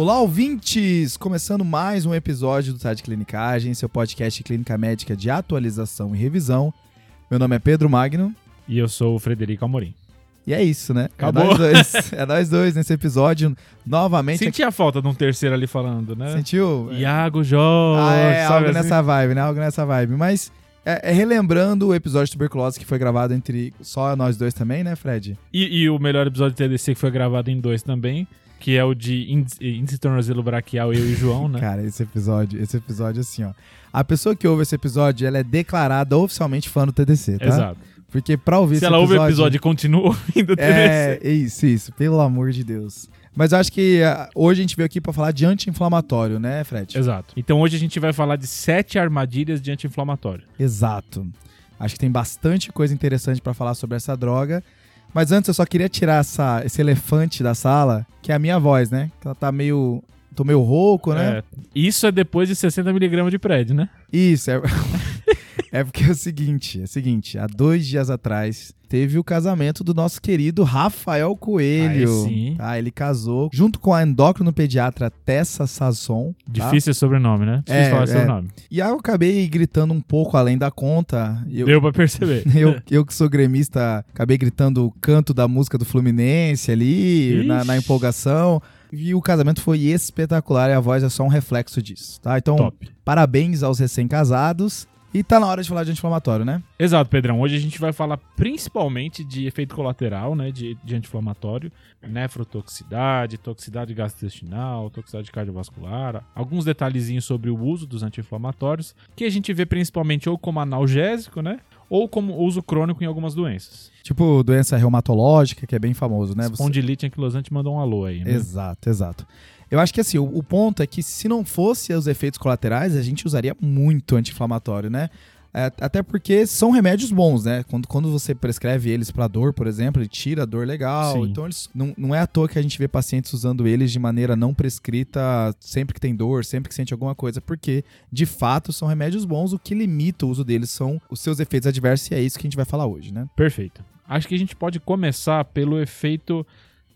Olá, ouvintes! Começando mais um episódio do Site Clinicagem, seu podcast clínica médica de atualização e revisão. Meu nome é Pedro Magno. E eu sou o Frederico Amorim. E é isso, né? Acabou. É nós dois, é nós dois nesse episódio. Novamente. Senti a falta de um terceiro ali falando, né? Sentiu? Iago Jorge. Ah, é, algo assim? nessa vibe, né? Algo nessa vibe. Mas é, é relembrando o episódio de tuberculose que foi gravado entre só nós dois também, né, Fred? E, e o melhor episódio de TDC que foi gravado em dois também, que é o de índice, tornozelo braquial, eu e o João, né? Cara, esse episódio, esse episódio, assim, ó. A pessoa que ouve esse episódio, ela é declarada oficialmente fã do TDC, tá? Exato. Porque pra ouvir Se esse ela ouve episódio... o episódio e continua ouvindo o TDC. É, isso, isso. Pelo amor de Deus. Mas eu acho que ah, hoje a gente veio aqui pra falar de anti-inflamatório, né, Fred? Exato. Então hoje a gente vai falar de sete armadilhas de anti-inflamatório. Exato. Acho que tem bastante coisa interessante pra falar sobre essa droga. Mas antes eu só queria tirar essa, esse elefante da sala, que é a minha voz, né? Que ela tá meio. tô meio rouco, né? É, isso é depois de 60mg de prédio, né? Isso, é. é porque é o seguinte: é o seguinte, há dois dias atrás teve o casamento do nosso querido Rafael Coelho. Aí sim. Tá? Ele casou junto com a endócrino pediatra Tessa Sasson. tá? Difícil sobrenome, né? Difícil É, falar é. sobrenome. E aí eu acabei gritando um pouco além da conta. Eu, Deu pra perceber. eu, eu que sou gremista, acabei gritando o canto da música do Fluminense ali, na, na empolgação. E o casamento foi espetacular e a voz é só um reflexo disso, tá? Então, Top. parabéns aos recém-casados. E tá na hora de falar de anti-inflamatório, né? Exato, Pedrão. Hoje a gente vai falar principalmente de efeito colateral, né? De, de anti-inflamatório, nefrotoxicidade, toxicidade gastrointestinal, toxicidade cardiovascular, alguns detalhezinhos sobre o uso dos anti-inflamatórios, que a gente vê principalmente ou como analgésico, né? Ou como uso crônico em algumas doenças. Tipo, doença reumatológica, que é bem famoso, né? Você- Espondilite anquilosante mandou um alô aí, né? Exato, exato. Eu acho que assim, o, o ponto é que se não fosse os efeitos colaterais, a gente usaria muito anti-inflamatório, né? É, até porque são remédios bons, né? Quando, quando você prescreve eles pra dor, por exemplo, ele tira a dor legal. Sim. Então, eles, não, não é à toa que a gente vê pacientes usando eles de maneira não prescrita sempre que tem dor, sempre que sente alguma coisa, porque de fato são remédios bons. O que limita o uso deles são os seus efeitos adversos, e é isso que a gente vai falar hoje, né? Perfeito. Acho que a gente pode começar pelo efeito,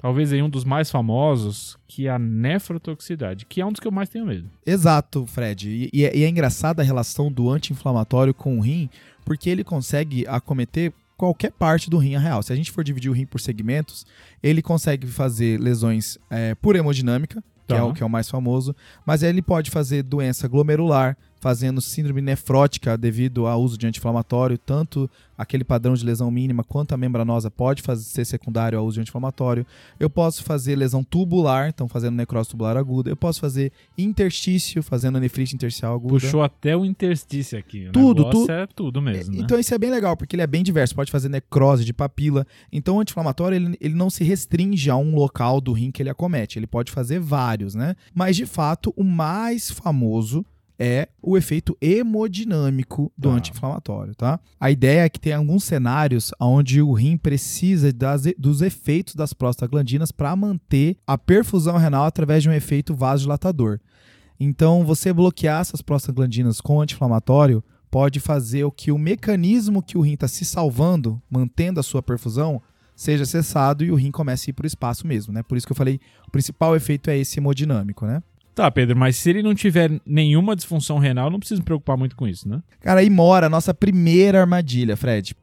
talvez aí um dos mais famosos, que é a nefrotoxicidade, que é um dos que eu mais tenho medo. Exato, Fred. E, e é, e é engraçada a relação do anti-inflamatório com o rim, porque ele consegue acometer qualquer parte do rim a real. Se a gente for dividir o rim por segmentos, ele consegue fazer lesões é, por hemodinâmica, que, Tá. é o, que é o mais famoso, mas ele pode fazer doença glomerular, fazendo síndrome nefrótica devido ao uso de anti-inflamatório, tanto aquele padrão de lesão mínima quanto a membranosa pode fazer, ser secundário ao uso de anti-inflamatório. Eu posso fazer lesão tubular, então fazendo necrose tubular aguda. Eu posso fazer interstício, fazendo nefrite intersticial aguda. Puxou até o interstício aqui. O Tudo, negócio tu- é tudo mesmo, né? Então isso é bem legal, porque ele é bem diverso. Pode fazer necrose de papila. Então o anti-inflamatório, ele, ele não se restringe a um local do rim que ele acomete. Ele pode fazer vários, né? Mas, de fato, o mais famoso é o efeito hemodinâmico do Tá. anti-inflamatório, tá? A ideia é que tem alguns cenários onde o rim precisa das dos efeitos das prostaglandinas para manter a perfusão renal através de um efeito vasodilatador. Então, você bloquear essas prostaglandinas com anti-inflamatório pode fazer o que o mecanismo que o rim está se salvando, mantendo a sua perfusão, seja cessado e o rim comece a ir para o espaço mesmo, né? Por isso que eu falei, o principal efeito é esse hemodinâmico, né? Tá, Pedro, mas se ele não tiver nenhuma disfunção renal, não precisa me preocupar muito com isso, né? Cara, aí mora a nossa primeira armadilha, Fred.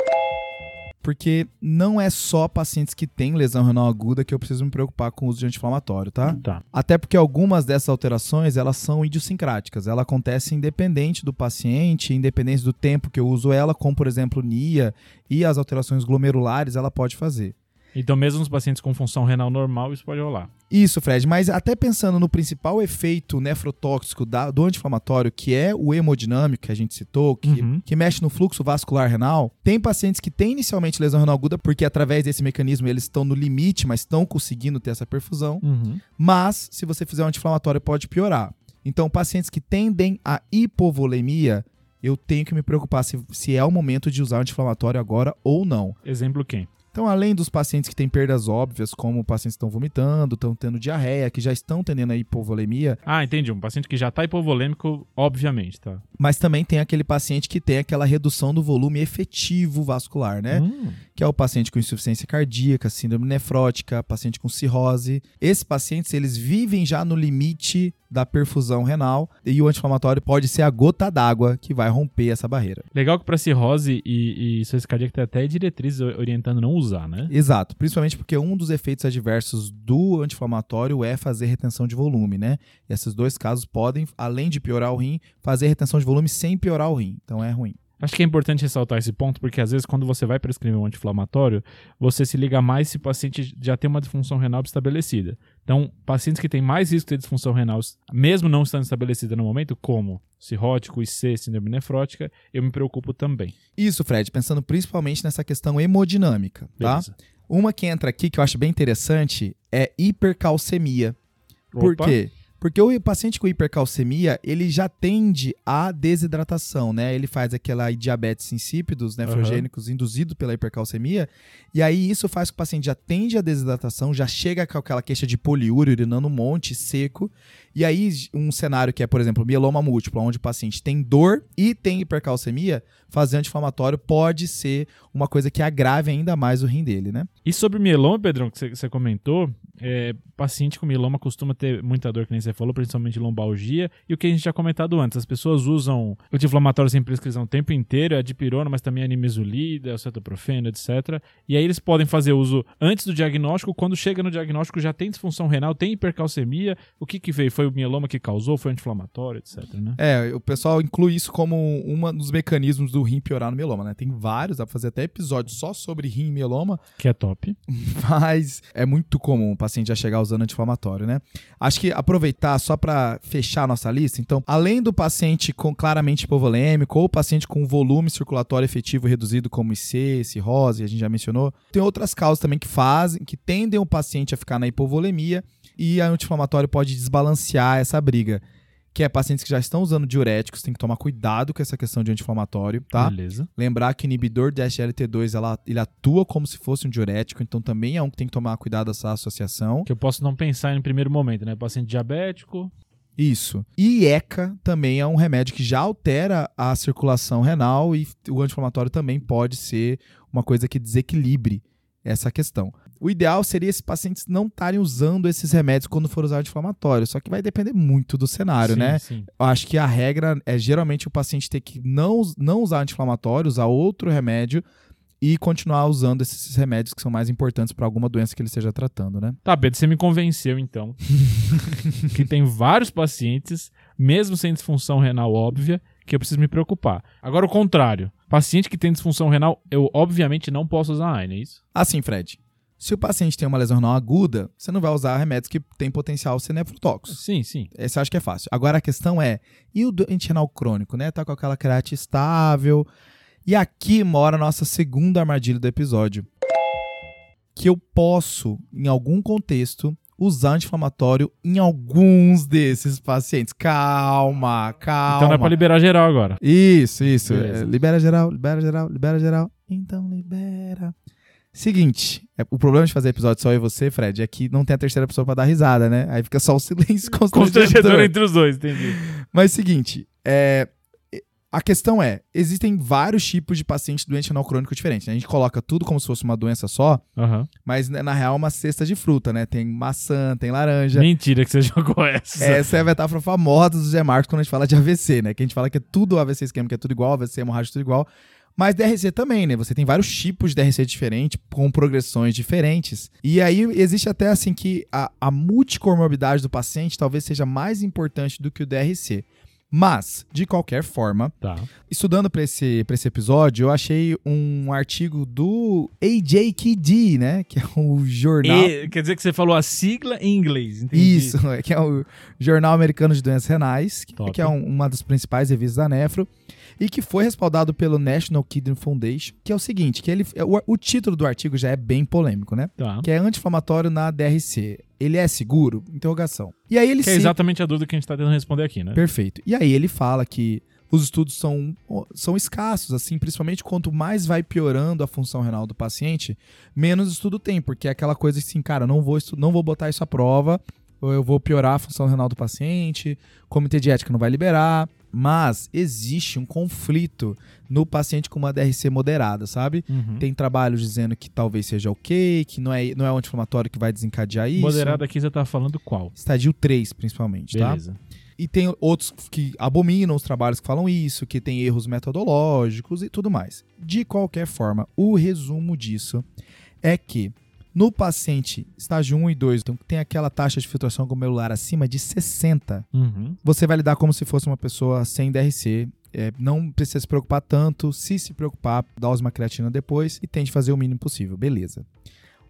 Porque não é só pacientes que têm lesão renal aguda que eu preciso me preocupar com o uso de anti-inflamatório, tá? Tá. Até porque algumas dessas alterações, elas são idiosincráticas. Ela acontece independente do paciente, independente do tempo que eu uso ela, como por exemplo NIA e as alterações glomerulares, ela pode fazer. Então, mesmo nos pacientes com função renal normal, isso pode rolar. Isso, Fred, mas até pensando no principal efeito nefrotóxico da- do anti-inflamatório, que é o hemodinâmico que a gente citou, que, Uhum. que mexe no fluxo vascular renal, tem pacientes que têm inicialmente lesão renal aguda, porque através desse mecanismo eles estão no limite, mas estão conseguindo ter essa perfusão. Uhum. Mas, se você fizer um anti-inflamatório, pode piorar. Então, pacientes que tendem a hipovolemia, eu tenho que me preocupar se, se é o momento de usar anti-inflamatório agora ou não. Exemplo quem? Então, além dos pacientes que têm perdas óbvias, como pacientes que estão vomitando, estão tendo diarreia, que já estão tendo a hipovolemia, Ah, entendi. Um paciente que já tá hipovolêmico, obviamente, tá? mas também tem aquele paciente que tem aquela redução do volume efetivo vascular, né? Hum. que é o paciente com insuficiência cardíaca, síndrome nefrótica, paciente com cirrose. Esses pacientes, eles vivem já no limite da perfusão renal e o anti-inflamatório pode ser a gota d'água que vai romper essa barreira. Legal que pra cirrose e, e insuficiência cardíaca tem até diretrizes orientando não usar, né? Exato, principalmente porque um dos efeitos adversos do anti-inflamatório é fazer retenção de volume, né? E esses dois casos podem, além de piorar o rim, fazer retenção de volume sem piorar o rim. Então é ruim. Acho que é importante ressaltar esse ponto, porque às vezes quando você vai prescrever um anti-inflamatório, você se liga mais se o paciente já tem uma disfunção renal estabelecida. Então, pacientes que têm mais risco de disfunção renal, mesmo não estando estabelecida no momento, como cirrótico, IC, síndrome nefrótica, eu me preocupo também. Isso, Fred, pensando principalmente nessa questão hemodinâmica, tá? Beleza. Uma que entra aqui que eu acho bem interessante é hipercalcemia. Por Opa. quê? Porque o paciente com hipercalcemia, ele já tende à desidratação, né? Ele faz aquela diabetes insípidos nefrogênicos induzido pela hipercalcemia, e aí isso faz com que o paciente já tende à desidratação, já chega com aquela queixa de poliúria, urinando um monte, seco, e aí um cenário que é, por exemplo, mieloma múltiplo, onde o paciente tem dor e tem hipercalcemia, fazer anti-inflamatório pode ser uma coisa que agrave ainda mais o rim dele, né? E sobre mieloma, Pedrão, que você- comentou, é, paciente com mieloma costuma ter muita dor, que nem você falou, principalmente lombalgia. E o que a gente já comentado antes, as pessoas usam anti-inflamatório sem prescrição o tempo inteiro, é a dipirona, mas também a nimesulida, o cetoprofeno, etc. E aí eles podem fazer uso antes do diagnóstico, quando chega no diagnóstico já tem disfunção renal, tem hipercalcemia. O que que veio? Foi o mieloma que causou? Foi anti-inflamatório, etc, né? É, o pessoal inclui isso como um dos mecanismos do rim piorar no mieloma, né? Tem vários, dá pra fazer até episódios só sobre rim e mieloma, Que é top. mas é muito comum o paciente já chegar usando anti-inflamatório, né? Acho que aproveitar só pra fechar nossa lista, então, além do paciente com claramente hipovolêmico ou paciente com volume circulatório efetivo reduzido como IC, cirrose, a gente já mencionou, tem outras causas também que fazem, que tendem o paciente a ficar na hipovolemia e a anti-inflamatório pode desbalancear essa briga. Que é pacientes que já estão usando diuréticos, tem que tomar cuidado com essa questão de anti-inflamatório, tá? Beleza. Lembrar que o inibidor de SGLT2 ela, ele atua como se fosse um diurético, então também é um que tem que tomar cuidado dessa associação. Que eu posso não pensar em primeiro momento, né? Paciente diabético, Isso. E ECA também é um remédio que já altera a circulação renal e o anti-inflamatório também pode ser uma coisa que desequilibre essa questão. O ideal seria esses pacientes não estarem usando esses remédios quando for usar anti-inflamatório, só que vai depender muito do cenário, Sim, né? Sim. Eu acho que a regra é geralmente o paciente ter que não, não usar anti-inflamatório, usar outro remédio e continuar usando esses remédios que são mais importantes para alguma doença que ele esteja tratando, né? Tá, Pedro, você me convenceu então. que tem vários pacientes, mesmo sem disfunção renal óbvia, que eu preciso me preocupar. Agora o contrário. Paciente que tem disfunção renal, eu obviamente não posso usar AINE, é isso? Assim, Fred, se o paciente tem uma lesão renal aguda, você não vai usar remédios que têm potencial ser nefrotóxico. Sim, sim. Esse eu acho que é fácil. Agora a questão é, e o doente renal crônico, né? Tá com aquela creatina estável. E aqui mora a nossa segunda armadilha do episódio. Que eu posso, em algum contexto, usar anti-inflamatório em alguns desses pacientes. Calma, calma. Então não é pra liberar geral agora. Isso, isso. Beleza. É, libera geral, libera geral, libera geral. Então libera. Seguinte, é, o problema de fazer episódio só eu e você, Fred, é que não tem a terceira pessoa pra dar risada, né? Aí fica só o silêncio Constrangedor constrangedor. entre os dois, entendi. Mas seguinte, é, a questão é, existem vários tipos de paciente doente renal crônico diferentes. né? A gente coloca tudo como se fosse uma doença só, Aham. mas né, na real é uma cesta de fruta, né? Tem maçã, tem laranja. Mentira que você jogou essa. Essa é a metáfora famosa do Zé Marcos quando a gente fala de AVC, né? Que a gente fala que é tudo AVC esquema, que é tudo igual, AVC, hemorrágico, tudo igual. Mas DRC também, né? Você tem vários tipos de DRC diferentes, com progressões diferentes. E aí existe até assim que a, a multicomorbidade do paciente talvez seja mais importante do que o DRC. Mas, de qualquer forma, Tá. estudando para esse, pra esse episódio, eu achei um artigo do AJKD, né? Que é o jornal. E, quer dizer que você falou a sigla em inglês, entendi. Isso, que é o Jornal Americano de Doenças Renais, que, que é um- uma das principais revistas da Nefro, e que foi respaldado pelo National Kidney Foundation, que é o seguinte, que ele, o, o título do artigo já é bem polêmico, né? Tá. Que é anti-inflamatório na DRC. Ele é seguro? Interrogação. E aí ele Que é exatamente a dúvida que a gente tá tentando responder aqui, né? Perfeito. E aí ele fala que os estudos são, são escassos, assim, principalmente quanto mais vai piorando a função renal do paciente, menos estudo tem, porque é aquela coisa assim, cara, não vou, não vou botar isso à prova, ou eu vou piorar a função renal do paciente, o comitê de ética não vai liberar, mas existe um conflito no paciente com uma DRC moderada, sabe? Uhum. Tem trabalhos dizendo que talvez seja ok, que não é, não é o anti-inflamatório que vai desencadear isso. Moderado aqui você tá falando qual? Estadio 3, principalmente, Beleza. tá? E tem outros que abominam os trabalhos que falam isso, que tem erros metodológicos e tudo mais. De qualquer forma, o resumo disso é que no paciente estágio 1 e 2, então tem aquela taxa de filtração glomerular acima de 60, Uhum. você vai lidar como se fosse uma pessoa sem DRC. É, não precisa se preocupar tanto. Se se preocupar, dá uma creatina depois e tente fazer o mínimo possível. Beleza.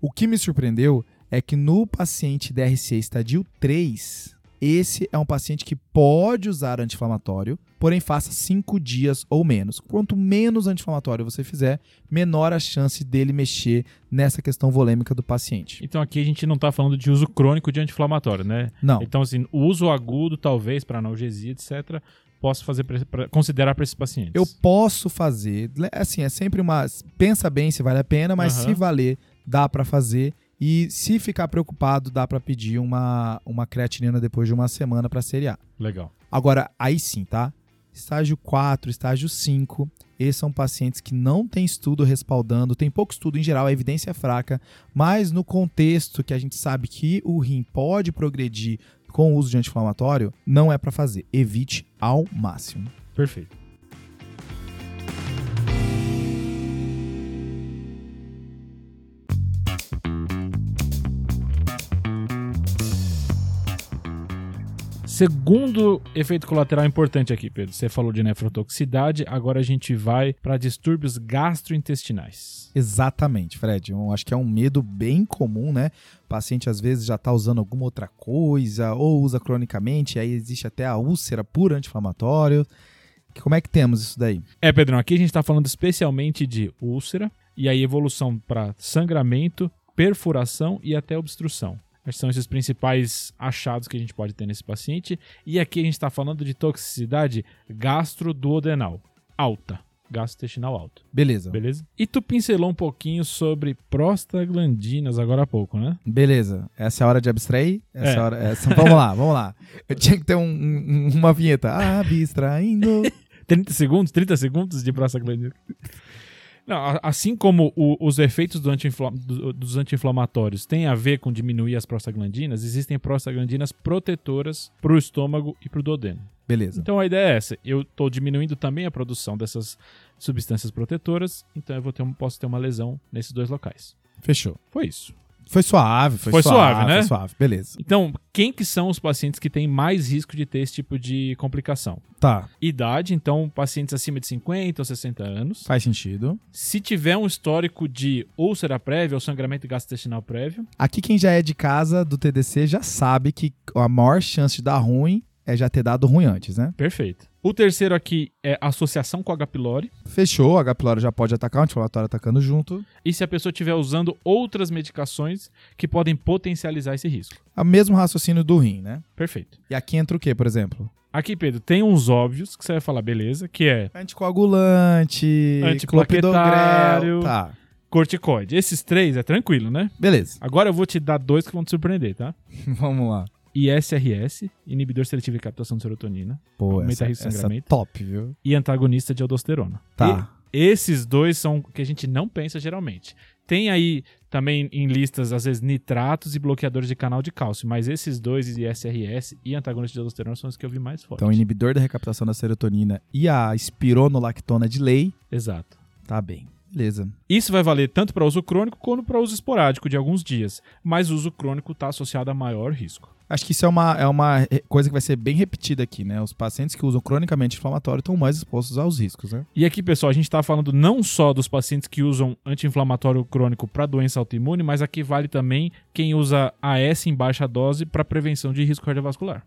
O que me surpreendeu é que no paciente DRC estadio 3, esse é um paciente que pode usar anti-inflamatório, porém faça 5 dias ou menos. Quanto menos anti-inflamatório você fizer, menor a chance dele mexer nessa questão volêmica do paciente. Então aqui a gente não tá falando de uso crônico de anti-inflamatório, né? Não. Então, assim, o uso agudo, talvez, para analgesia, etc., posso fazer pra considerar para esses pacientes. Eu posso fazer, assim, é sempre uma. Pensa bem se vale a pena, mas Aham. se valer, dá pra fazer. E se ficar preocupado, dá pra pedir uma, uma creatinina depois de uma semana pra seriar. Legal. Agora, aí sim, tá? Estágio 4, estágio 5, esses são pacientes que não tem estudo respaldando, tem pouco estudo em geral, a evidência é fraca, mas no contexto que a gente sabe que o rim pode progredir com o uso de anti-inflamatório, não é pra fazer. Evite ao máximo. Perfeito. Segundo efeito colateral importante aqui, Pedro. Você falou de nefrotoxicidade, agora a gente vai para distúrbios gastrointestinais. Exatamente, Fred. Eu acho que é um medo bem comum, né? O paciente às vezes já está usando alguma outra coisa ou usa cronicamente, aí existe até a úlcera por anti-inflamatório. Como é que temos isso daí? É, Pedrão, aqui a gente está falando especialmente de úlcera e aí evolução para sangramento, perfuração e até obstrução. Esses são esses principais achados que a gente pode ter nesse paciente. E aqui a gente está falando de toxicidade gastroduodenal alta, gastrointestinal alta, Beleza. beleza? E tu pincelou um pouquinho sobre prostaglandinas agora há pouco, né? Beleza. Essa é a hora de abstrair? Essa é. Hora, essa- vamos lá, vamos lá. Eu tinha que ter um- um- uma vinheta. Abstraindo. 30 segundos, 30 segundos de prostaglandina. Não, assim como o- os efeitos do do- dos anti-inflamatórios têm a ver com diminuir as prostaglandinas, existem prostaglandinas protetoras para o estômago e para o duodeno. Beleza. Então a ideia é essa. Eu estou diminuindo também a produção dessas substâncias protetoras, então eu vou ter posso ter uma lesão nesses dois locais. Fechou. Foi isso. Foi suave, foi, Foi suave, suave, né? Foi suave, beleza. Então, quem que são os pacientes que têm mais risco de ter esse tipo de complicação? Tá, Idade, então pacientes acima de 50 ou 60 anos. faz sentido. Se tiver um histórico de úlcera prévia ou sangramento gastrointestinal prévio, Aqui quem já é de casa do TDC já sabe que a maior chance de dar ruim é já ter dado ruim antes, né? perfeito. O terceiro aqui é associação com H. pylori. Fechou, a H. pylori já pode atacar, o anti-inflamatório atacando junto. E se a pessoa estiver usando outras medicações que podem potencializar esse risco. É o mesmo raciocínio do rim, né? Perfeito. E aqui entra o que, por exemplo? Aqui, Pedro, tem uns óbvios que você vai falar, beleza, que é Anticoagulante, Antiplaquetário. Tá, corticoide. Esses três é tranquilo, né? beleza. Agora eu vou te dar dois que vão te surpreender, tá? Vamos lá. ISRS, inibidor seletivo de captação de serotonina, Pô, Aumenta essa, risco de sangramento. top, viu? e antagonista de aldosterona. Tá. Esses dois são que a gente não pensa geralmente. Tem aí também em listas, às vezes, nitratos e bloqueadores de canal de cálcio, mas esses dois, ISRS e antagonista de aldosterona, são os que eu vi mais forte. Então, inibidor da recaptação da serotonina e a espironolactona de lei, Exato. tá bem. Beleza. Isso vai valer tanto para uso crônico quanto para uso esporádico de alguns dias, mas o uso crônico está associado a maior risco. Acho que isso é uma, é uma coisa que vai ser bem repetida aqui, né? Os pacientes que usam cronicamente inflamatório estão mais expostos aos riscos, né? E aqui, pessoal, a gente está falando não só dos pacientes que usam anti-inflamatório crônico para doença autoimune, mas aqui vale também quem usa AS em baixa dose para prevenção de risco cardiovascular.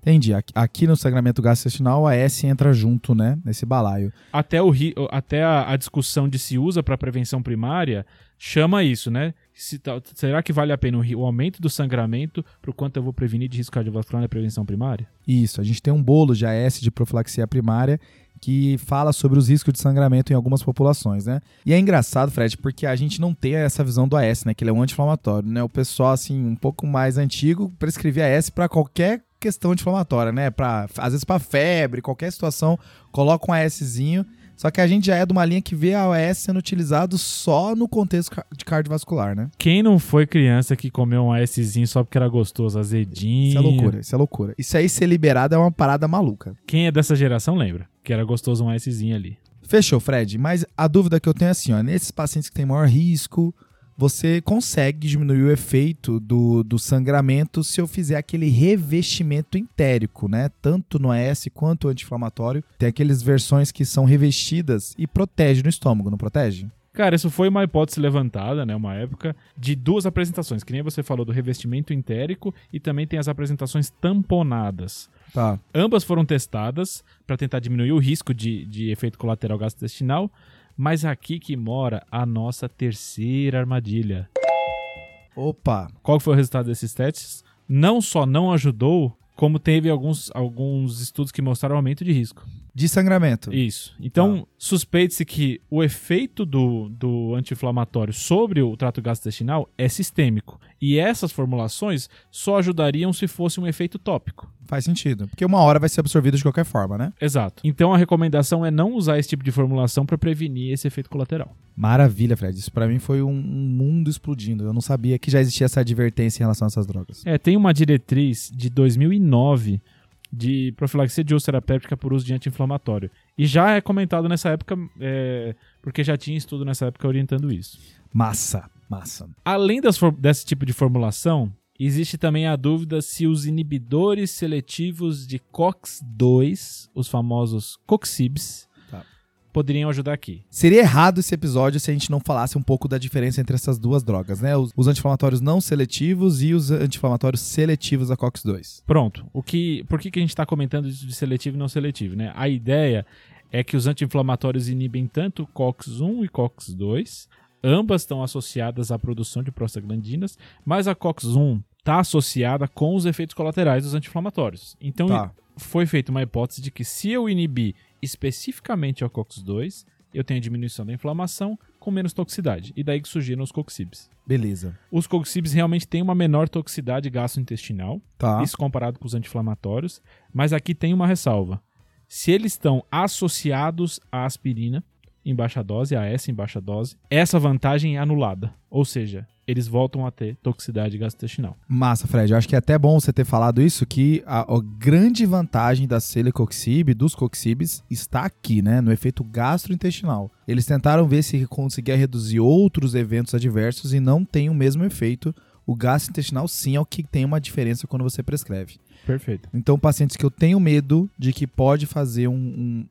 Entendi. Aqui, no sangramento gastrointestinal, a S entra junto, né? Nesse balaio. Até, o, até a, a discussão de se usa para prevenção primária chama isso, né? Se será que vale a pena o, o aumento do sangramento para o quanto eu vou prevenir de risco cardiovascular na prevenção primária? Isso. A gente tem um bolo de AS de profilaxia primária que fala sobre os riscos de sangramento em algumas populações, né? E é engraçado, Fred, porque a gente não tem essa visão do AS, né? Que ele é um anti-inflamatório, né? O pessoal, assim, um pouco mais antigo prescrevia AS para qualquer questão anti-inflamatória, né? Pra, às vezes para febre, qualquer situação, coloca um ASzinho. Só que a gente já é de uma linha que vê a AS sendo utilizado só no contexto de cardiovascular, né? Quem não foi criança que comeu um ASzinho só porque era gostoso, azedinho? Isso é loucura, isso é loucura. Isso aí ser liberado é uma parada maluca. Quem é dessa geração lembra que era gostoso um ASzinho ali. Fechou, Fred. Mas a dúvida que eu tenho é assim, ó, nesses pacientes que têm maior risco, você consegue diminuir o efeito do, do sangramento se eu fizer aquele revestimento entérico, né? Tanto no AS quanto anti-inflamatório. Tem aquelas versões que são revestidas e protege no estômago, não protege? Cara, isso foi uma hipótese levantada, né, uma época, de duas apresentações, que nem você falou do revestimento entérico e também tem as apresentações tamponadas. Tá. Ambas foram testadas para tentar diminuir o risco de, de efeito colateral gastrointestinal, mas aqui que mora a nossa terceira armadilha. Opa! Qual foi o resultado desses testes? Não só não ajudou, como teve alguns, alguns estudos que mostraram aumento de risco. De sangramento. Isso. Então, suspeite-se que o efeito do, do anti-inflamatório sobre o trato gastrointestinal é sistêmico. E essas formulações só ajudariam se fosse um efeito tópico. Faz sentido. Porque uma hora vai ser absorvido de qualquer forma, né? Exato. Então a recomendação é não usar esse tipo de formulação para prevenir esse efeito colateral. Maravilha, Fred. Isso pra mim foi um, um mundo explodindo. Eu não sabia que já existia essa advertência em relação a essas drogas. É, tem uma diretriz de 2009 de profilaxia de úlcera péptica por uso de anti-inflamatório. E já é comentado nessa época, é, porque já tinha estudo nessa época orientando isso. Massa, massa. Além desse tipo de formulação, existe também a dúvida se os inibidores seletivos de COX-2, os famosos COXIBs. Poderiam ajudar aqui. Seria errado esse episódio se a gente não falasse um pouco da diferença entre essas duas drogas, né? Os, os anti-inflamatórios não seletivos e os anti-inflamatórios seletivos da COX-2. Pronto. O que, por que, que a gente está comentando isso de seletivo e não seletivo? Né? A ideia é que os anti-inflamatórios inibem tanto COX-1 e COX-2. Ambas estão associadas à produção de prostaglandinas, mas a COX-1 está associada com os efeitos colaterais dos anti-inflamatórios. Então, Tá. Foi feita uma hipótese de que se eu inibir especificamente a COX-2, eu tenho diminuição da inflamação com menos toxicidade. E daí que surgiram os COXIBs. Beleza. Os COXIBs realmente têm uma menor toxicidade gastrointestinal, Tá. isso comparado com os anti-inflamatórios, mas aqui tem uma ressalva. Se eles estão associados à aspirina em baixa dose, a S em baixa dose, essa vantagem é anulada. Ou seja, eles voltam a ter toxicidade gastrointestinal. Massa, Fred. Eu acho que é até bom você ter falado isso, que a, a grande vantagem da celecoxib, dos coxibs, está aqui, né? No efeito gastrointestinal. Eles tentaram ver se conseguia reduzir outros eventos adversos e não tem o mesmo efeito. O gastrointestinal, sim, é o que tem uma diferença quando você prescreve. Perfeito. Então, pacientes que eu tenho medo de que pode fazer um,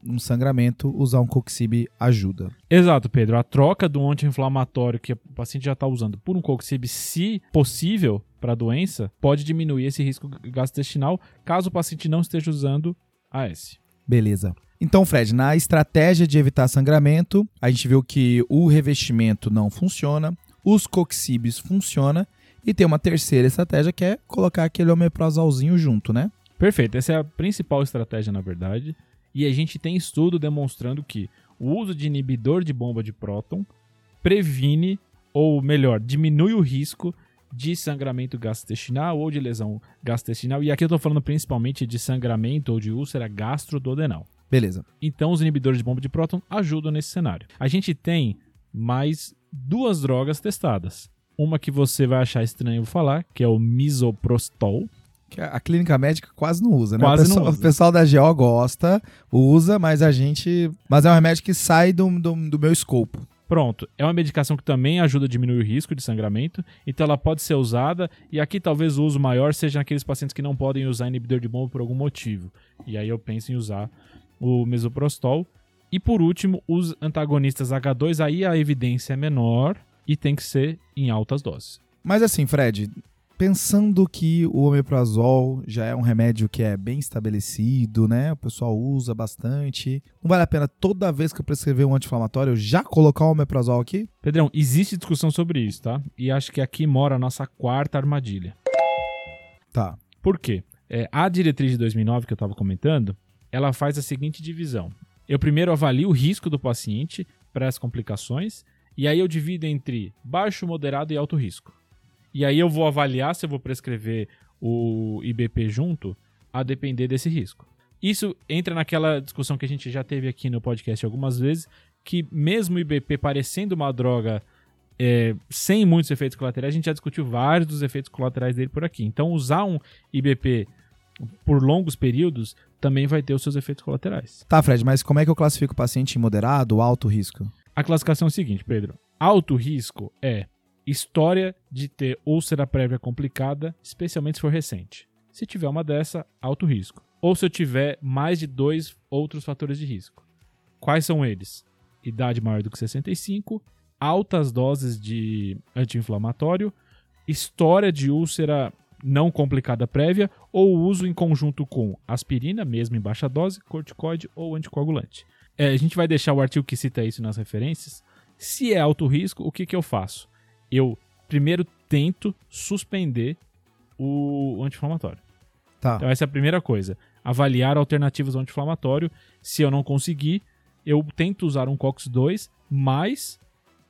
um- um sangramento, usar um coxib ajuda. Exato, Pedro. A troca do anti-inflamatório que o paciente já está usando por um coxib, se possível para a doença, pode diminuir esse risco gastrointestinal caso o paciente não esteja usando AS. Beleza. Então, Fred, na estratégia de evitar sangramento, a gente viu que o revestimento não funciona, os coxibs funcionam e tem uma terceira estratégia que é colocar aquele omeprazolzinho junto, né? Perfeito, essa é a principal estratégia, na verdade. E a gente tem estudo demonstrando que o uso de inibidor de bomba de próton previne, ou melhor, diminui o risco de sangramento gastrointestinal ou de lesão gastrointestinal. E aqui eu estou falando principalmente de sangramento ou de úlcera gastroduodenal. Beleza. Então, os inibidores de bomba de próton ajudam nesse cenário. A gente tem mais duas drogas testadas. Uma que você vai achar estranho falar, que é o misoprostol. Que a clínica médica quase não usa, né? Quase o, pessoal, não usa. o pessoal da GO gosta, usa, mas a gente. Mas é um remédio que sai do, do, do meu escopo. Pronto, é uma medicação que também ajuda a diminuir o risco de sangramento, então ela pode ser usada, e aqui talvez o uso maior seja naqueles pacientes que não podem usar inibidor de bomba por algum motivo. E aí eu penso em usar o mesoprostol. E por último, os antagonistas H2, aí a evidência é menor e tem que ser em altas doses. Mas assim, Fred, pensando que o omeprazol já é um remédio que é bem estabelecido, né? O pessoal usa bastante. Não vale a pena toda vez que eu prescrever um anti-inflamatório já colocar o omeprazol aqui? Pedrão, existe discussão sobre isso, tá? E acho que aqui mora a nossa quarta armadilha. Tá. Por quê? É, a diretriz de 2009 que eu estava comentando, ela faz a seguinte divisão. Eu primeiro avalio o risco do paciente para as complicações e aí eu divido entre baixo, moderado e alto risco. E aí eu vou avaliar se eu vou prescrever o IBP junto a depender desse risco. Isso entra naquela discussão que a gente já teve aqui no podcast algumas vezes, que mesmo o IBP parecendo uma droga é, sem muitos efeitos colaterais, a gente já discutiu vários dos efeitos colaterais dele por aqui. Então, usar um IBP por longos períodos também vai ter os seus efeitos colaterais. Tá, Fred, mas como é que eu classifico o paciente em moderado ou alto risco? A classificação é a seguinte, Pedro. Alto risco é história de ter úlcera prévia complicada, especialmente se for recente. Se tiver uma dessa, alto risco. Ou se eu tiver mais de dois outros fatores de risco. Quais são eles? Idade maior do que 65, altas doses de anti-inflamatório, história de úlcera não complicada prévia ou uso em conjunto com aspirina, mesmo em baixa dose, corticoide ou anticoagulante. É, a gente vai deixar o artigo que cita isso nas referências. Se é alto risco, o que, que eu faço? Eu primeiro tento suspender o anti-inflamatório. Tá. Então essa é a primeira coisa. Avaliar alternativas ao anti-inflamatório. Se eu não conseguir, eu tento usar um COX-2 mais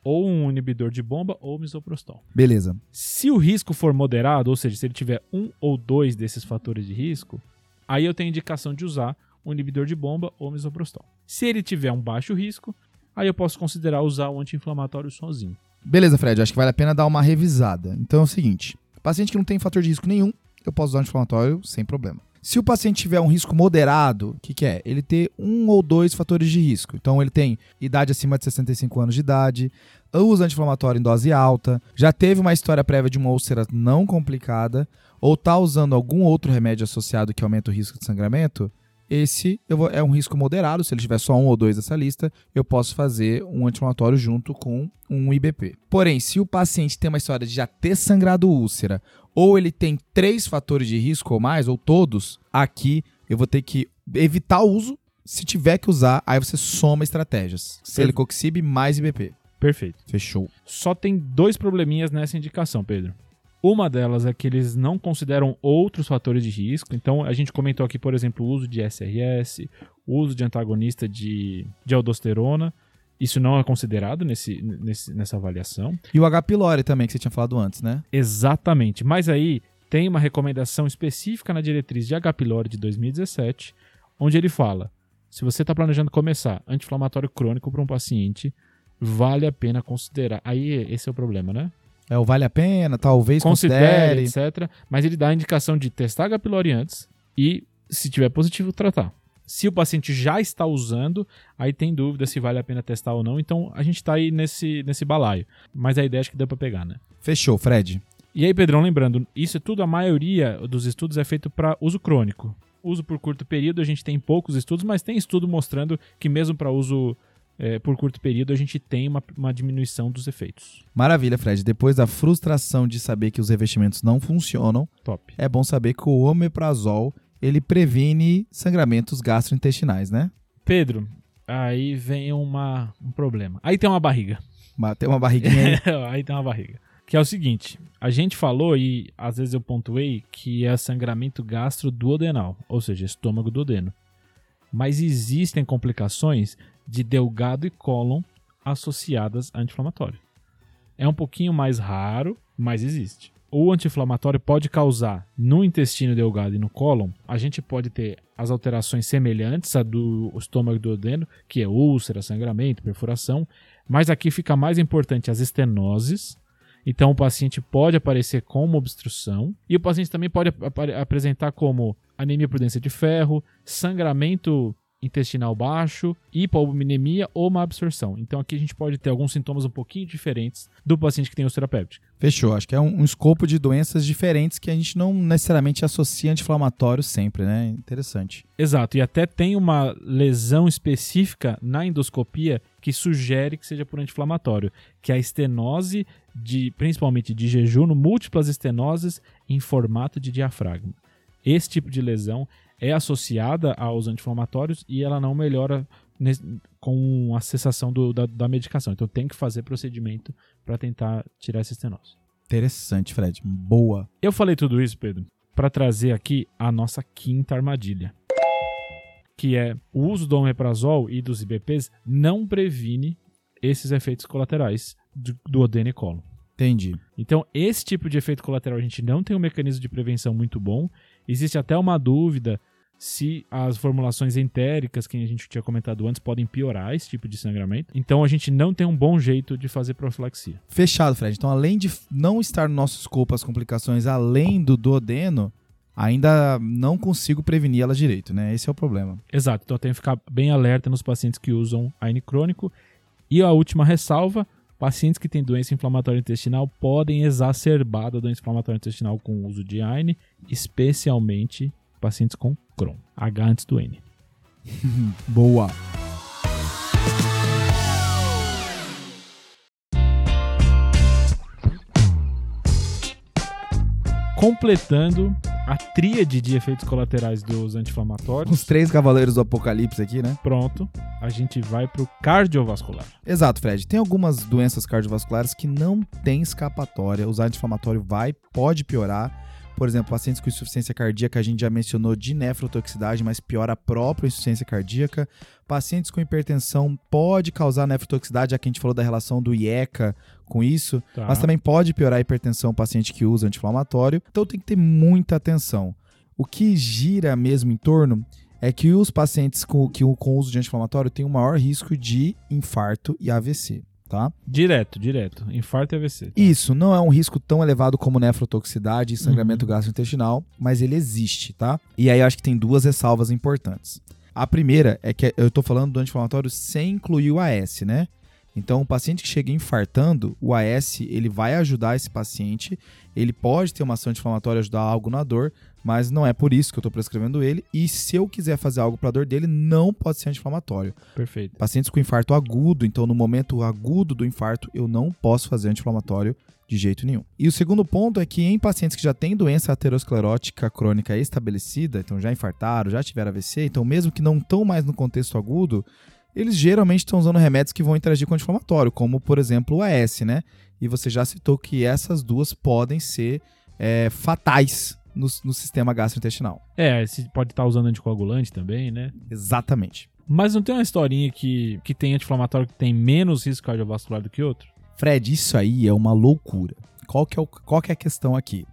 ou um inibidor de bomba ou misoprostol. Beleza. Se o risco for moderado, ou seja, se ele tiver um ou dois desses fatores de risco, aí eu tenho indicação de usar um inibidor de bomba ou misoprostol. Se ele tiver um baixo risco, aí eu posso considerar usar o anti-inflamatório sozinho. Beleza, Fred, acho que vale a pena dar uma revisada. Então é o seguinte: paciente que não tem fator de risco nenhum, eu posso usar anti-inflamatório sem problema. Se o paciente tiver um risco moderado, o que, que é? Ele ter um ou dois fatores de risco. Então, ele tem idade acima de 65 anos de idade, usa anti-inflamatório em dose alta, já teve uma história prévia de uma úlcera não complicada, ou está usando algum outro remédio associado que aumenta o risco de sangramento, esse vou, é um risco moderado. Se ele tiver só um ou dois dessa lista, eu posso fazer um anti-inflamatório junto com um IBP. Porém, se o paciente tem uma história de já ter sangrado úlcera ou ele tem três fatores de risco ou mais, ou todos, aqui eu vou ter que evitar o uso. Se tiver que usar, aí você soma estratégias. Celecoxib mais IBP. Perfeito. Fechou. Só tem dois probleminhas nessa indicação, Pedro. Uma delas é que eles não consideram outros fatores de risco. Então, a gente comentou aqui, por exemplo, o uso de SRS, o uso de antagonista de, de aldosterona. Isso não é considerado nesse, nesse, nessa avaliação. E o H. pylori também, que você tinha falado antes, né? Exatamente. Mas aí tem uma recomendação específica na diretriz de H. pylori de 2017, onde ele fala: se você está planejando começar anti-inflamatório crônico para um paciente, vale a pena considerar. Aí esse é o problema, né? É o vale a pena, talvez considere, considere. etc. Mas ele dá a indicação de testar H. pylori antes e, se tiver positivo, tratar. Se o paciente já está usando, aí tem dúvida se vale a pena testar ou não. Então a gente está aí nesse, nesse balaio. Mas a ideia acho que deu para pegar, né? Fechou, Fred. E aí, Pedrão, lembrando, isso é tudo, a maioria dos estudos é feito para uso crônico. Uso por curto período, a gente tem poucos estudos, mas tem estudo mostrando que mesmo para uso é, por curto período a gente tem uma, uma diminuição dos efeitos. Maravilha, Fred. Depois da frustração de saber que os revestimentos não funcionam, Top. é bom saber que o omeprazol ele previne sangramentos gastrointestinais, né? Pedro, aí vem uma, um problema. Aí tem uma barriga. Tem uma barriguinha aí. aí tem uma barriga. Que é o seguinte, a gente falou e às vezes eu pontuei que é sangramento gastroduodenal, ou seja, estômago duodeno. Mas existem complicações de delgado e cólon associadas a anti-inflamatório. É um pouquinho mais raro, mas existe o anti-inflamatório pode causar no intestino delgado e no cólon, a gente pode ter as alterações semelhantes à do estômago do duodeno, que é úlcera, sangramento, perfuração, mas aqui fica mais importante as estenoses. Então o paciente pode aparecer com uma obstrução e o paciente também pode ap apresentar como anemia por de ferro, sangramento intestinal baixo, hipoalbuminemia ou má absorção. Então aqui a gente pode ter alguns sintomas um pouquinho diferentes do paciente que tem úlcera péptica. Fechou. Acho que é um, um, escopo de doenças diferentes que a gente não necessariamente associa anti-inflamatório sempre, né? Interessante. Exato. E até tem uma lesão específica na endoscopia que sugere que seja por anti-inflamatório, que é a estenose de, principalmente de jejum, múltiplas estenoses em formato de diafragma. Esse tipo de lesão é associada aos anti-inflamatórios e ela não melhora com a cessação do, da, da, medicação. Então tem que fazer procedimento para tentar tirar essa estenose. Interessante, Fred. Boa. Eu falei tudo isso, Pedro, para trazer aqui a nossa quinta armadilha. que é o uso do omeprazol e dos IBPs não previne esses efeitos colaterais do, do odeno e colo. Entendi. Então, esse tipo de efeito colateral a gente não tem um mecanismo de prevenção muito bom. Existe até uma dúvida se as formulações entéricas, que a gente tinha comentado antes, podem piorar esse tipo de sangramento. Então, a gente não tem um bom jeito de fazer profilaxia. Fechado, Fred. Então, além de não estar no nosso escopo as complicações além do duodeno, ainda não consigo prevenir elas direito, né? Esse é o problema. Exato. Então, tem que ficar bem alerta nos pacientes que usam AINE crônico. E a última ressalva, pacientes que têm doença inflamatória intestinal podem exacerbar a doença inflamatória intestinal com o uso de AINE, especialmente pacientes com Crohn. H antes do N. Boa. Completando a tríade de efeitos colaterais dos anti-inflamatórios. Os três cavaleiros do apocalipse aqui, né? Pronto, a gente vai pro cardiovascular. Exato, Fred. Tem algumas doenças cardiovasculares que não tem escapatória. Usar anti-inflamatório vai, pode piorar. Por exemplo, pacientes com insuficiência cardíaca, a gente já mencionou de nefrotoxicidade, mas piora a própria insuficiência cardíaca. Pacientes com hipertensão pode causar nefrotoxicidade, já que a gente falou da relação do IECA com isso, Tá. mas também pode piorar a hipertensão paciente que usa anti-inflamatório. Então tem que ter muita atenção. O que gira mesmo em torno é que os pacientes com, que, com uso de anti-inflamatório têm o maior risco de infarto e AVC, tá? Direto, direto. Infarto e AVC. tá? Isso não é um risco tão elevado como nefrotoxicidade e sangramento gastrointestinal, mas ele existe, tá? E aí eu acho que tem duas ressalvas importantes. A primeira é que eu tô falando do anti-inflamatório sem incluir o AS, né? Então, o paciente que chega infartando, o AS, ele vai ajudar esse paciente, ele pode ter uma ação anti-inflamatória ajudar algo na dor, mas não é por isso que eu tô prescrevendo ele, e se eu quiser fazer algo para dor dele, não pode ser anti-inflamatório. Perfeito. Pacientes com infarto agudo, então no momento agudo do infarto, eu não posso fazer anti-inflamatório de jeito nenhum. E o segundo ponto é que em pacientes que já têm doença aterosclerótica crônica estabelecida, então já infartaram, já tiveram AVC, então mesmo que não estão mais no contexto agudo, eles geralmente estão usando remédios que vão interagir com o anti-inflamatório, como por exemplo o AS, né? E você já citou que essas duas podem ser é, fatais no, no sistema gastrointestinal. É, se pode estar usando anticoagulante também, né? Exatamente. Mas não tem uma historinha que, que tem anti-inflamatório que tem menos risco cardiovascular do que outro? Fred, isso aí é uma loucura. Qual que é, o- qual que é a questão aqui?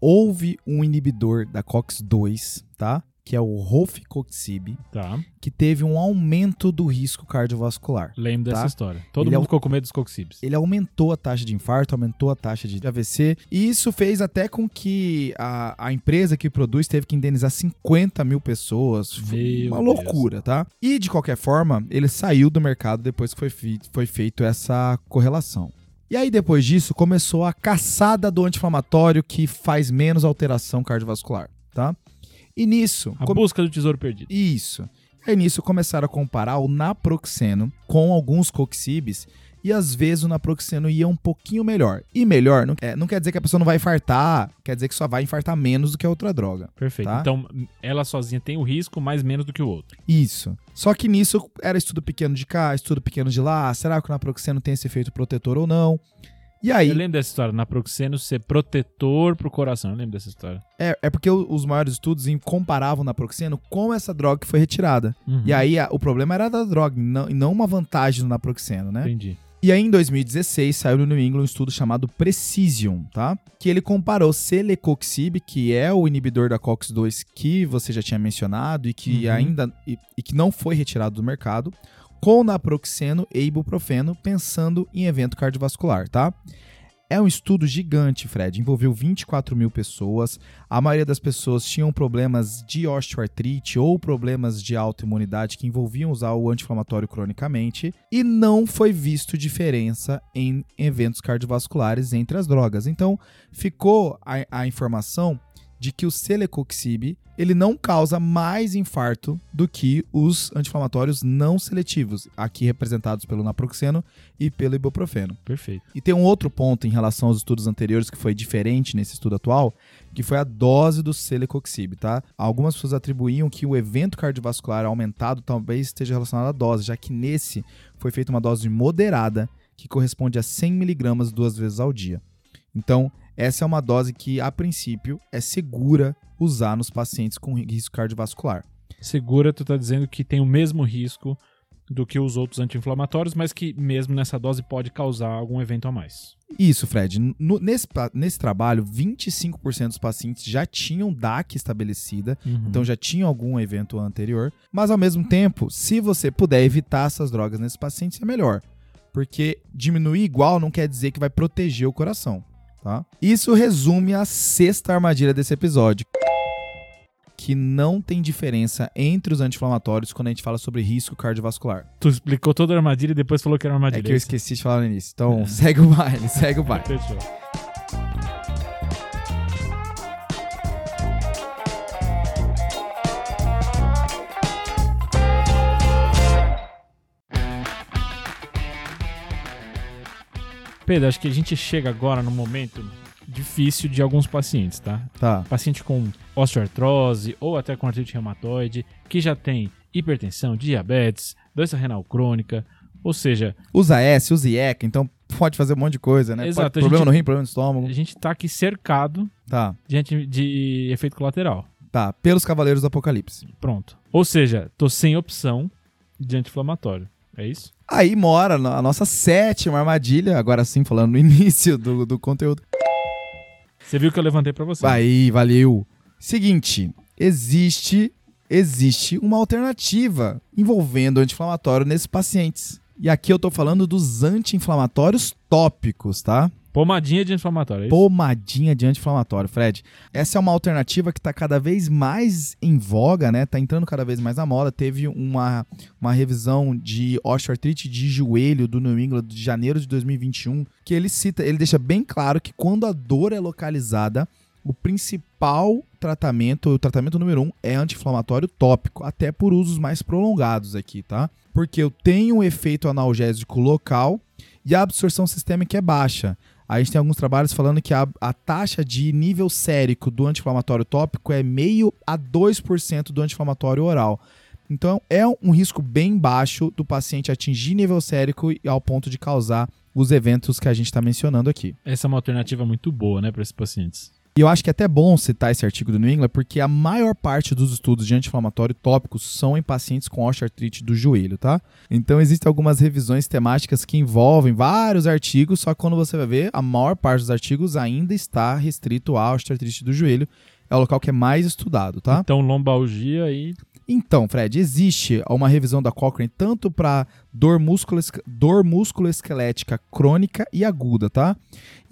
Houve um inibidor da COX-2, tá? Que é o Rofecoxib, Tá. que teve um aumento do risco cardiovascular. Lembro Tá. dessa história. Todo Ele mundo ficou com medo dos coxibs. Ele aumentou a taxa de infarto, aumentou a taxa de AVC, e isso fez até com que a, a empresa que produz teve que indenizar 50 mil pessoas. Foi Meu uma Deus. loucura, tá? E de qualquer forma, ele saiu do mercado depois que foi, fi- foi feito essa correlação. E aí, depois disso, começou a caçada do anti-inflamatório que faz menos alteração cardiovascular, tá? E nisso. A come- busca do tesouro perdido. Isso. Aí nisso começaram a comparar o naproxeno com alguns coxibes e às vezes o naproxeno ia um pouquinho melhor. E melhor não, é, não quer dizer que a pessoa não vai infartar, quer dizer que só vai infartar menos do que a outra droga. Perfeito. Tá. Então, ela sozinha tem o risco, mas menos do que o outro. Isso. Só que nisso era estudo pequeno de cá, estudo pequeno de lá. Será que o naproxeno tem esse efeito protetor ou não? E aí, Eu lembro dessa história, naproxeno ser protetor pro coração. Eu lembro dessa história. é, é porque os maiores estudos comparavam o naproxeno com essa droga que foi retirada. Uhum. E aí a- o problema era da droga, e não, não uma vantagem do naproxeno, né? Entendi. E aí, em 2016, saiu no New England um estudo chamado Precision, tá? Que ele comparou celecoxib, que é o inibidor da COX-2 que você já tinha mencionado e que Uhum. ainda e, e que não foi retirado do mercado, com naproxeno e ibuprofeno, pensando em evento cardiovascular, tá? É um estudo gigante, Fred. Envolveu 24 mil pessoas. A maioria das pessoas tinham problemas de osteoartrite ou problemas de autoimunidade que envolviam usar o anti-inflamatório cronicamente. E não foi visto diferença em eventos cardiovasculares entre as drogas. Então, ficou a, a informação de que o celecoxib ele não causa mais infarto do que os anti-inflamatórios não seletivos, aqui representados pelo naproxeno e pelo ibuprofeno. Perfeito. E tem um outro ponto em relação aos estudos anteriores que foi diferente nesse estudo atual, que foi a dose do celecoxib, tá? Algumas pessoas atribuíam que o evento cardiovascular aumentado talvez esteja relacionado à dose, já que nesse foi feita uma dose moderada que corresponde a 100 miligramas duas vezes ao dia. Então, essa é uma dose que, a princípio, é segura usar nos pacientes com risco cardiovascular. Segura, tu tá dizendo que tem o mesmo risco do que os outros anti-inflamatórios, mas que mesmo nessa dose pode causar algum evento a mais. Isso, Fred. No- nesse, nesse trabalho, 25% dos pacientes já tinham DAC estabelecida, então já tinham algum evento anterior. Mas ao mesmo tempo, se você puder evitar essas drogas nesses pacientes, é melhor. Porque diminuir igual não quer dizer que vai proteger o coração. Tá? Isso resume a sexta armadilha desse episódio. Que não tem diferença entre os anti-inflamatórios quando a gente fala sobre risco cardiovascular. Tu explicou toda a armadilha e depois falou que era armadilha. É que eu isso? esqueci de falar no início. Então, segue o baile, segue o baile. Fechou. Pedro, acho que a gente chega agora no momento difícil de alguns pacientes, tá? Tá. Paciente com osteoartrose ou até com artrite reumatoide, que já tem hipertensão, diabetes, doença renal crônica, ou seja, Usa S, usa IECA, então pode fazer um monte de coisa, né? Exato, Pode- problema gente- no rim, problema no estômago. a gente tá aqui cercado Tá, diante de efeito colateral. tá. Pelos Cavaleiros do Apocalipse. Pronto. Ou seja, tô sem opção de anti-inflamatório. É isso? Aí mora a nossa sétima armadilha, agora sim falando no início do, do conteúdo. Você viu que eu levantei pra você. Aí, valeu. Seguinte, existe existe uma alternativa envolvendo anti-inflamatório nesses pacientes. E aqui eu tô falando dos anti-inflamatórios tópicos, tá? Pomadinha de anti-inflamatório. É? Pomadinha de anti-inflamatório, Fred. Essa é uma alternativa que está cada vez mais em voga, né? Tá entrando cada vez mais na moda. Teve uma, uma revisão de osteoartrite de joelho do New England de janeiro de 2021, que ele cita, ele deixa bem claro que quando a dor é localizada, o principal tratamento, o tratamento número um, é anti-inflamatório tópico, até por usos mais prolongados aqui, tá? Porque eu tenho um efeito analgésico local e a absorção sistêmica é baixa. A gente tem alguns trabalhos falando que a, a taxa de nível sérico do anti-inflamatório tópico é meio a 2% do anti-inflamatório oral. Então é um risco bem baixo do paciente atingir nível sérico e ao ponto de causar os eventos que a gente está mencionando aqui. Essa é uma alternativa muito boa, né, pra esses pacientes. E eu acho que é até bom citar esse artigo do New England, porque a maior parte dos estudos de anti-inflamatório tópicos são em pacientes com osteoartrite do joelho, tá? Então existem algumas revisões temáticas que envolvem vários artigos, só que quando você vai ver, a maior parte dos artigos ainda está restrito à osteoartrite do joelho. É o local que é mais estudado, tá? Então, lombalgia e Então, Fred, existe uma revisão da Cochrane tanto para dor, músculo, dor musculoesquelética crônica e aguda, tá?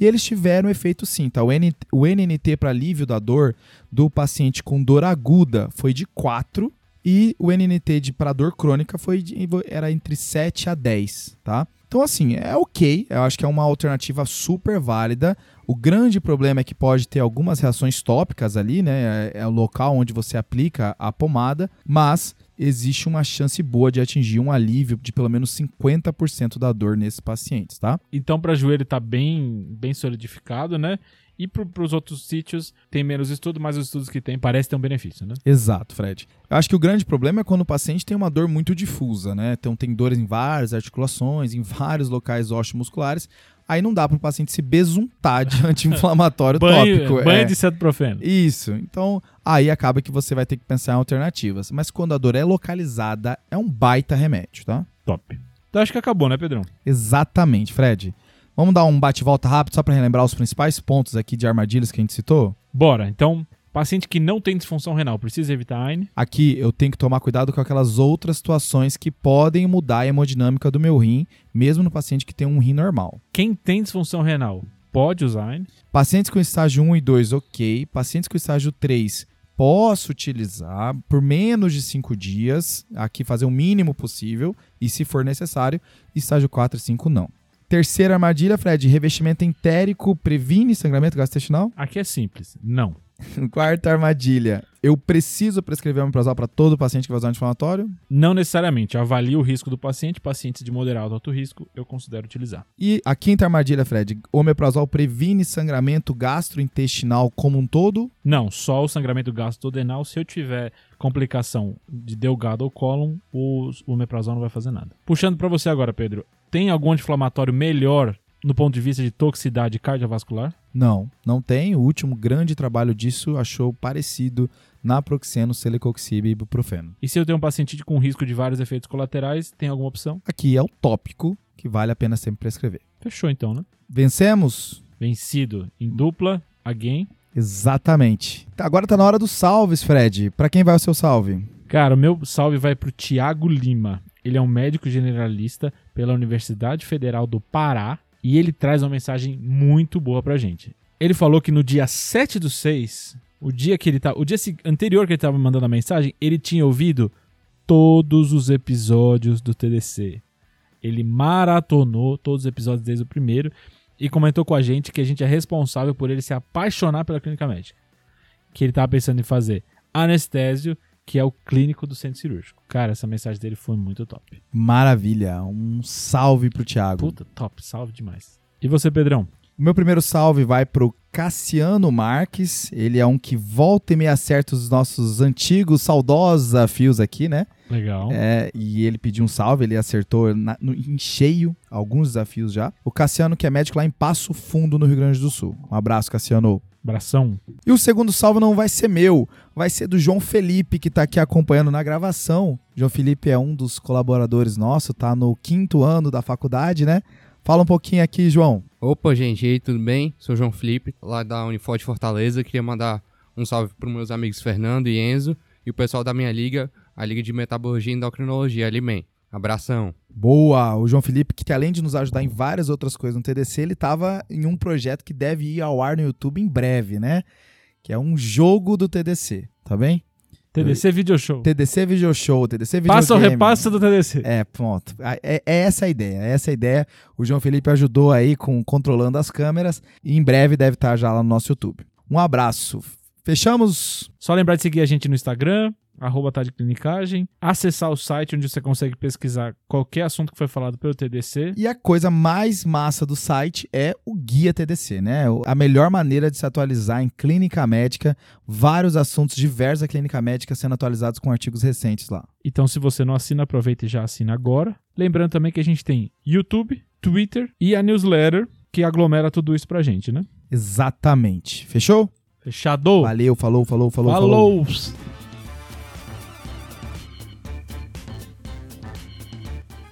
E eles tiveram efeito sim, tá? O, N, o NNT para alívio da dor do paciente com dor aguda foi de 4 e o NNT para dor crônica foi de, era entre 7 a 10, tá? Então, assim, é ok. Eu acho que é uma alternativa super válida. O grande problema é que pode ter algumas reações tópicas ali, né? É, é o local onde você aplica a pomada, mas existe uma chance boa de atingir um alívio de pelo menos 50% da dor nesses pacientes, tá? Então, para joelho tá bem, bem solidificado, né? E para os outros sítios tem menos estudo, mas os estudos que tem parece ter um benefício, né? Exato, Fred. Eu acho que o grande problema é quando o paciente tem uma dor muito difusa, né? Então tem dores em várias articulações, em vários locais osteomusculares. Aí não dá para o paciente se besuntar de anti-inflamatório Banho, tópico. banho é. de cetoprofeno. Isso. Então, aí acaba que você vai ter que pensar em alternativas. Mas quando a dor é localizada, é um baita remédio, tá? Top. Então acho que acabou, né, Pedrão? Exatamente, Fred. Vamos dar um bate-volta rápido só para relembrar os principais pontos aqui de armadilhas que a gente citou? Bora. Então, paciente que não tem disfunção renal precisa evitar a AINE. Aqui eu tenho que tomar cuidado com aquelas outras situações que podem mudar a hemodinâmica do meu rim, mesmo no paciente que tem um rim normal. Quem tem disfunção renal pode usar AINE. Pacientes com estágio 1 e 2, ok. Pacientes com estágio 3, posso utilizar por menos de 5 dias. Aqui fazer o mínimo possível. E se for necessário, estágio 4 e 5 não. Terceira armadilha, Fred, revestimento entérico previne sangramento gastrointestinal? Aqui é simples. Não. Quarta armadilha, eu preciso prescrever omeprazol para todo paciente que vai usar anti-inflamatório? Não necessariamente. Avalie o risco do paciente. Pacientes de moderado alto risco, eu considero utilizar. E a quinta armadilha, Fred, omeprazol previne sangramento gastrointestinal como um todo? Não, só o sangramento gastrodenal. Se eu tiver complicação de delgado ou cólon, o, o omeprazol não vai fazer nada. Puxando para você agora, Pedro. Tem algum anti-inflamatório melhor no ponto de vista de toxicidade cardiovascular? Não, não tem. O último grande trabalho disso achou parecido naproxeno, celecoxib e ibuprofeno. E se eu tenho um paciente com risco de vários efeitos colaterais, tem alguma opção? Aqui é o tópico que vale a pena sempre prescrever. Fechou então, né? Vencemos? Vencido em dupla, again. Exatamente. Tá, Agora tá na hora dos salves, Fred. Pra quem vai o seu salve? Cara, o meu salve vai pro Tiago Lima. Ele é um médico generalista pela Universidade Federal do Pará e ele traz uma mensagem muito boa pra gente. Ele falou que no dia 7 do 6, o dia que ele tá, o dia anterior que ele tava mandando a mensagem, ele tinha ouvido todos os episódios do TDC. Ele maratonou todos os episódios desde o primeiro e comentou com a gente que a gente é responsável por ele se apaixonar pela clínica médica. Que ele tava pensando em fazer anestésio, que é o clínico do centro cirúrgico. Cara, essa mensagem dele foi muito top. Maravilha. Um salve pro Thiago. Puta, top, salve demais. E você, Pedrão? O meu primeiro salve vai pro Cassiano Marques. Ele é um que volta e meia acerta os nossos antigos, saudosos desafios aqui, né? Legal. É, e ele pediu um salve, ele acertou na- no- em cheio alguns desafios já. O Cassiano, que é médico lá em Passo Fundo, no Rio Grande do Sul. Um abraço, Cassiano. Abração. E o segundo salve não vai ser meu, vai ser do João Felipe, que tá aqui acompanhando na gravação. João Felipe é um dos colaboradores nosso, tá no quinto ano da faculdade, né? Fala um pouquinho aqui, João. Opa, gente, e aí, tudo bem? Sou o João Felipe, lá da Uniforte Fortaleza. Queria mandar um salve para meus amigos Fernando e Enzo e o pessoal da minha liga, a Liga de Metabologia e Endocrinologia, Alimen. Abração. Boa! O João Felipe, que além de nos ajudar em várias outras coisas no TDC, ele estava em um projeto que deve ir ao ar no YouTube em breve, né? Que é um jogo do TDC, tá bem? TDC Video Show. TDC Video Show, TDC Video Passa ou repassa do TDC. É, pronto. É, é essa a ideia, é essa a ideia. O João Felipe ajudou aí com controlando as câmeras e em breve deve estar já lá no nosso YouTube. Um abraço. Fechamos? Só lembrar de seguir a gente no Instagram, arroba tá de clinicagem, acessar o site onde você consegue pesquisar qualquer assunto que foi falado pelo TDC. E a coisa mais massa do site é o Guia TDC, né? A melhor maneira de se atualizar em clínica médica, vários assuntos diversos da clínica médica sendo atualizados com artigos recentes lá. Então, se você não assina, aproveita e já assina agora. Lembrando também que a gente tem YouTube, Twitter e a newsletter que aglomera tudo isso pra gente, né? Exatamente. Fechou? Fechado? Valeu, falou, falou, falou, falou. Falou!